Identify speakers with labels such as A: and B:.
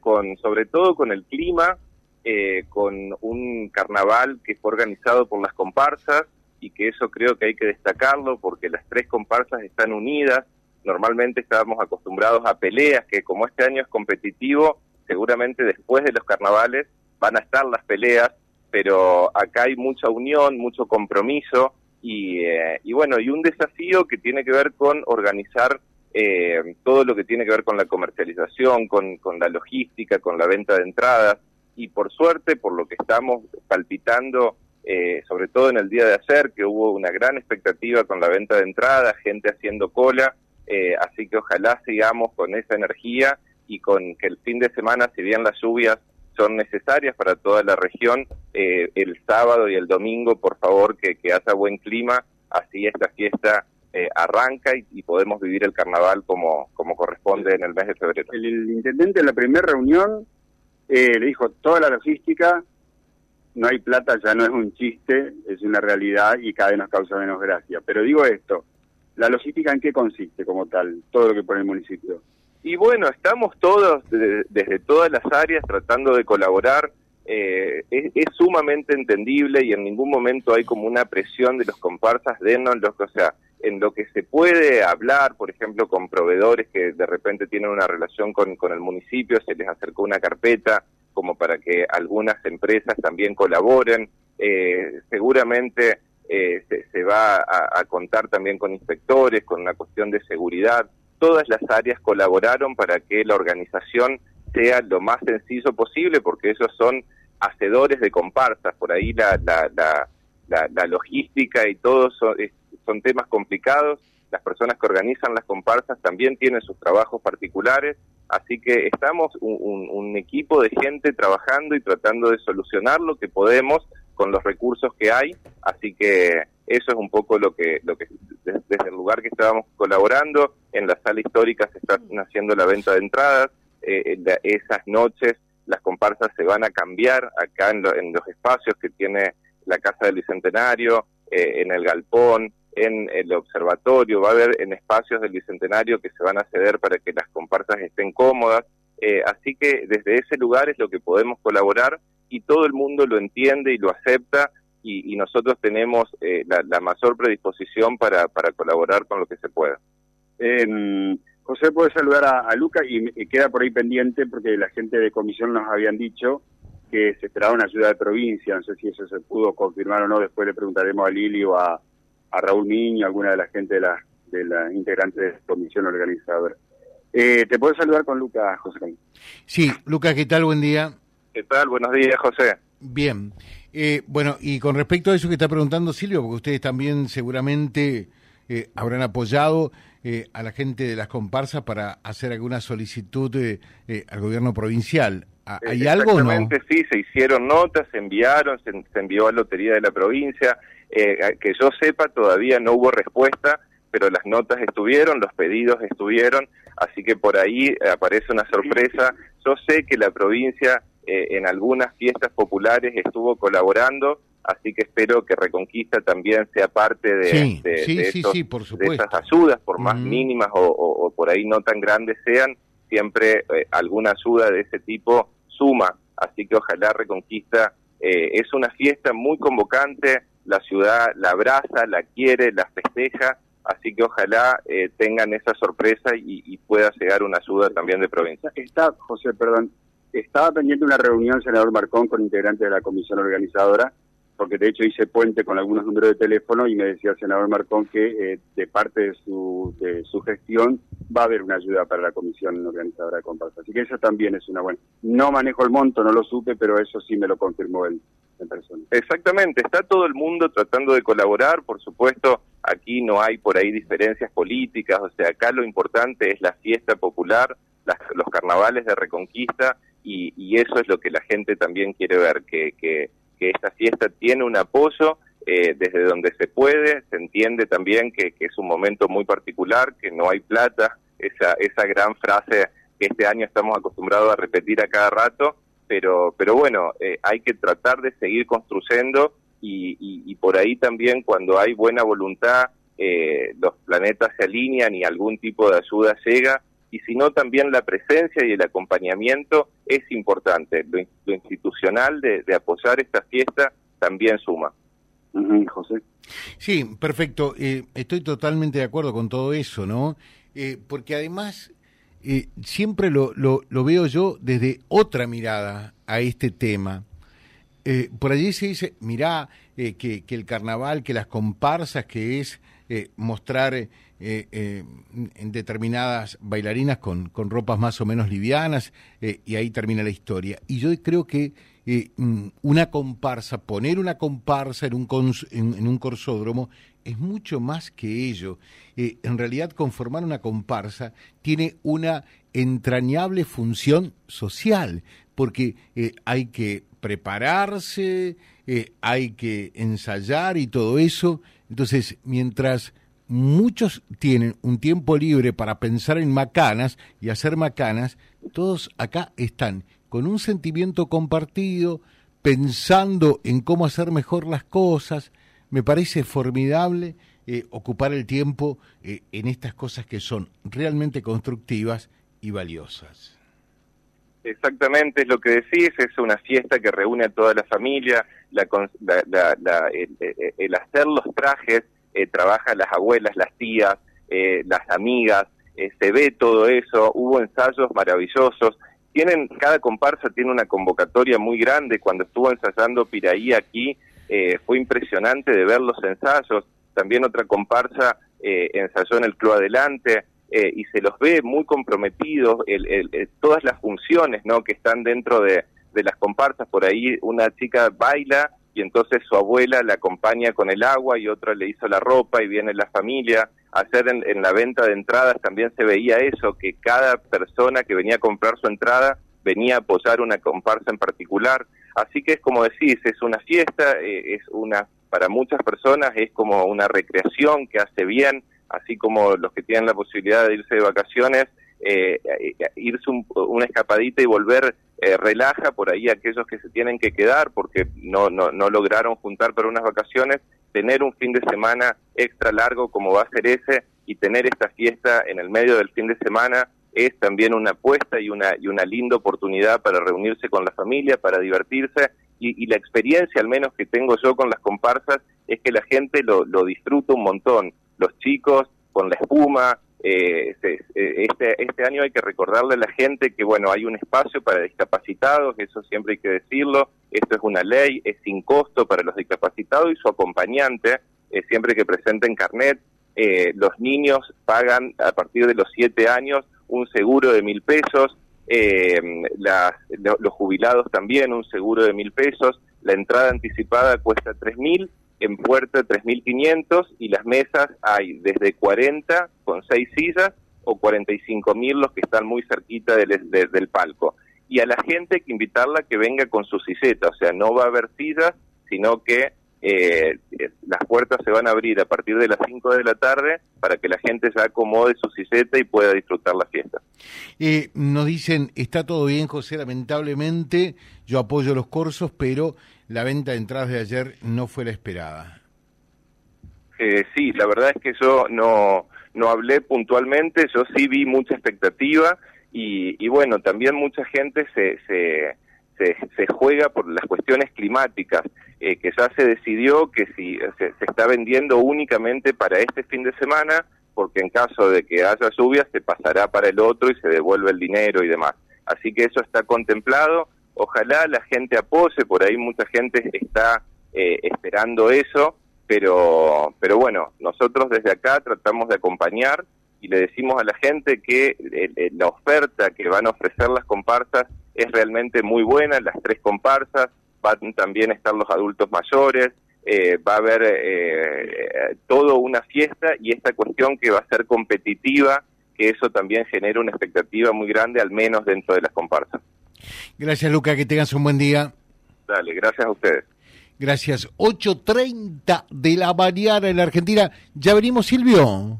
A: con sobre todo con el clima, eh, con un carnaval que fue organizado por las comparsas y que eso creo que hay que destacarlo porque las tres comparsas están unidas. Normalmente estábamos acostumbrados a peleas que como este año es competitivo, seguramente después de los carnavales van a estar las peleas, pero acá hay mucha unión, mucho compromiso y, eh, y bueno, y un desafío que tiene que ver con organizar eh, todo lo que tiene que ver con la comercialización, con, con la logística, con la venta de entradas. Y por suerte, por lo que estamos palpitando, eh, sobre todo en el día de ayer, que hubo una gran expectativa con la venta de entradas, gente haciendo cola, eh, así que ojalá sigamos con esa energía y con que el fin de semana, si bien las lluvias son necesarias para toda la región, eh, el sábado y el domingo, por favor, que, que haya buen clima, así esta fiesta eh, arranca y, podemos vivir el carnaval como, como corresponde en el mes de febrero.
B: El, intendente en la primera reunión eh, le dijo toda la logística, no hay plata, ya no es un chiste, es una realidad y cada vez nos causa menos gracia. Pero digo esto, ¿la logística en qué consiste como tal, todo lo que pone el municipio?
A: Y bueno, estamos todos desde todas las áreas tratando de colaborar. Eh, es, sumamente entendible y en ningún momento hay como una presión de los comparsas, denos, los, o sea, en lo que se puede hablar, por ejemplo, con proveedores que de repente tienen una relación con, con el municipio, se les acercó una carpeta como para que algunas empresas también colaboren. Eh, seguramente eh, se, va a, a, contar también con inspectores, con una cuestión de seguridad. Todas las áreas colaboraron para que la organización sea lo más sencillo posible, porque esos son hacedores de comparsas. Por ahí la, la, la, la, logística y todo son, son temas complicados, las personas que organizan las comparsas también tienen sus trabajos particulares, así que estamos un, equipo de gente trabajando y tratando de solucionar lo que podemos con los recursos que hay, así que eso es un poco lo que, lo que desde el lugar que estábamos colaborando, en la sala histórica se está haciendo la venta de entradas, eh, esas noches las comparsas se van a cambiar acá en, en los espacios que tiene la Casa del Bicentenario, eh, en el Galpón, en el observatorio, va a haber en espacios del Bicentenario que se van a ceder para que las comparsas estén cómodas. Eh, así que desde ese lugar es lo que podemos colaborar y todo el mundo lo entiende y lo acepta y, nosotros tenemos eh, la, mayor predisposición para, para colaborar con lo que se pueda.
B: Eh, José, puede saludar a, a Luca y, y, queda por ahí pendiente porque la gente de comisión nos habían dicho que se esperaba una ayuda de provincia, no sé si eso se pudo confirmar o no, después le preguntaremos a Lili o a, a Raúl Niño, alguna de la gente de la, de la integrante de la comisión organizadora. Eh, ¿Te puedo saludar con Lucas, José?
C: Sí, Lucas, ¿qué tal? Buen día.
A: ¿Qué tal? Buenos días, José.
C: Bien. Eh, bueno, y con respecto a eso que está preguntando Silvio, porque ustedes también seguramente eh, habrán apoyado eh, a la gente de las comparsas para hacer alguna solicitud eh, al gobierno provincial. ¿Hay algo o no?
A: sí, se hicieron notas, se enviaron, se, se envió a Lotería de la provincia, eh, que yo sepa, todavía no hubo respuesta, pero las notas estuvieron, los pedidos estuvieron, así que por ahí aparece una sorpresa. Yo sé que la provincia eh, en algunas fiestas populares estuvo colaborando, así que espero que Reconquista también sea parte de, esas ayudas, por más mínimas o, por ahí no tan grandes sean, siempre eh, alguna ayuda de ese tipo suma, así que ojalá Reconquista es una fiesta muy convocante, la ciudad la abraza, la quiere, la festeja, así que ojalá eh, tengan esa sorpresa y, pueda llegar una ayuda también de provincia.
B: Está, José, perdón, estaba pendiente una reunión, senador Marcón, con integrantes de la comisión organizadora, porque de hecho hice puente con algunos números de teléfono y me decía el senador Marcón que eh, de parte de su, de su gestión va a haber una ayuda para la comisión organizadora de comparsa. Así que eso también es una buena. No manejo el monto, no lo supe, pero eso sí me lo confirmó él.
A: Exactamente, está todo el mundo tratando de colaborar, por supuesto, aquí no hay por ahí diferencias políticas, o sea, acá lo importante es la fiesta popular, los carnavales de Reconquista, y, eso es lo que la gente también quiere ver, que, que, esta fiesta tiene un apoyo eh, desde donde se puede, se entiende también que, que, es un momento muy particular, que no hay plata, esa, esa gran frase que este año estamos acostumbrados a repetir a cada rato, pero, pero bueno, eh, hay que tratar de seguir construyendo y, por ahí también cuando hay buena voluntad, eh, los planetas se alinean y algún tipo de ayuda llega, y sino también la presencia y el acompañamiento es importante. Lo, institucional de, apoyar esta fiesta también suma.
C: José. Sí, perfecto. Eh, estoy totalmente de acuerdo con todo eso, ¿no? Eh, porque además eh, siempre lo, lo, lo, veo yo desde otra mirada a este tema. por allí se dice, mirá, que, que, el carnaval, que las comparsas, que es mostrar eh, eh, en determinadas bailarinas con, con, ropas más o menos livianas eh, y ahí termina la historia. Y yo creo que mm, una comparsa, poner una comparsa en un, en, un corsódromo es mucho más que ello. en realidad conformar una comparsa tiene una entrañable función social, porque hay que prepararse, hay que ensayar y todo eso. Entonces, mientras muchos tienen un tiempo libre para pensar en macanas y hacer macanas, todos acá están con un sentimiento compartido, pensando en cómo hacer mejor las cosas. Me parece formidable eh, ocupar el tiempo eh, en estas cosas que son realmente constructivas y valiosas.
A: Exactamente, es lo que decís, es una fiesta que reúne a toda la familia, la, el hacer los trajes eh, trabajan las abuelas, las tías, eh, las amigas, eh, se ve todo eso, hubo ensayos maravillosos, tienen, cada comparsa tiene una convocatoria muy grande, cuando estuvo ensayando Piraí aquí, fue impresionante de ver los ensayos, también otra comparsa ensayó en el Club Adelante, y se los ve muy comprometidos, todas las funciones ¿no? que están dentro de, de las comparsas, por ahí una chica baila y entonces su abuela la acompaña con el agua y otra le hizo la ropa y viene la familia. Hacer en, en, la venta de entradas también se veía eso, que cada persona que venía a comprar su entrada venía a apoyar una comparsa en particular. Así que es como decís, es una fiesta, eh, es una para muchas personas es como una recreación que hace bien, así como los que tienen la posibilidad de irse de vacaciones, eh, eh irse una escapadita y volver eh, relaja por ahí aquellos que se tienen que quedar porque no, no, no lograron juntar para unas vacaciones, tener un fin de semana extra largo como va a ser ese y tener esta fiesta en el medio del fin de semana es también una apuesta y una, y una linda oportunidad para reunirse con la familia, para divertirse y, la experiencia al menos que tengo yo con las comparsas es que la gente lo, lo disfruta un montón, los chicos con la espuma, eh, este, este año hay que recordarle a la gente que, bueno, hay un espacio para discapacitados, eso siempre hay que decirlo, esto es una ley, es sin costo para los discapacitados y su acompañante, eh, siempre que presenten carnet, eh, los niños pagan a partir de los siete años un seguro de mil pesos, eh, los jubilados también un seguro de mil pesos, la entrada anticipada cuesta tres mil en puerta 3.500 y las mesas hay desde 40 con 6 sillas o 45.000 los que están muy cerquita del, del palco. Y a la gente hay que invitarla que venga con su silleta, o sea, no va a haber sillas, sino que eh, las puertas se van a abrir a partir de las 5 de la tarde para que la gente se acomode su silleta y pueda disfrutar la fiesta.
C: Eh, nos dicen, está todo bien, José, lamentablemente yo apoyo los cursos, pero la venta de entradas de ayer no fue la esperada.
A: Eh, sí, la verdad es que yo no, no hablé puntualmente, yo sí vi mucha expectativa y, y bueno, también mucha gente se, se se, juega por las cuestiones climáticas, eh, que ya se decidió que si se, está vendiendo únicamente para este fin de semana, porque en caso de que haya lluvias se pasará para el otro y se devuelve el dinero y demás. Así que eso está contemplado. Ojalá la gente apoye, por ahí mucha gente está eh, esperando eso, pero, pero bueno, nosotros desde acá tratamos de acompañar y le decimos a la gente que eh, la oferta que van a ofrecer las comparsas es realmente muy buena, las tres comparsas, van también a estar los adultos mayores, eh, va a haber eh, todo una fiesta y esta cuestión que va a ser competitiva, que eso también genera una expectativa muy grande, al menos dentro de las comparsas.
C: Gracias, Luca, que tengas un buen día.
A: Dale, gracias a ustedes.
C: Gracias. 8.30 de la mañana en la Argentina. ¿Ya venimos, Silvio?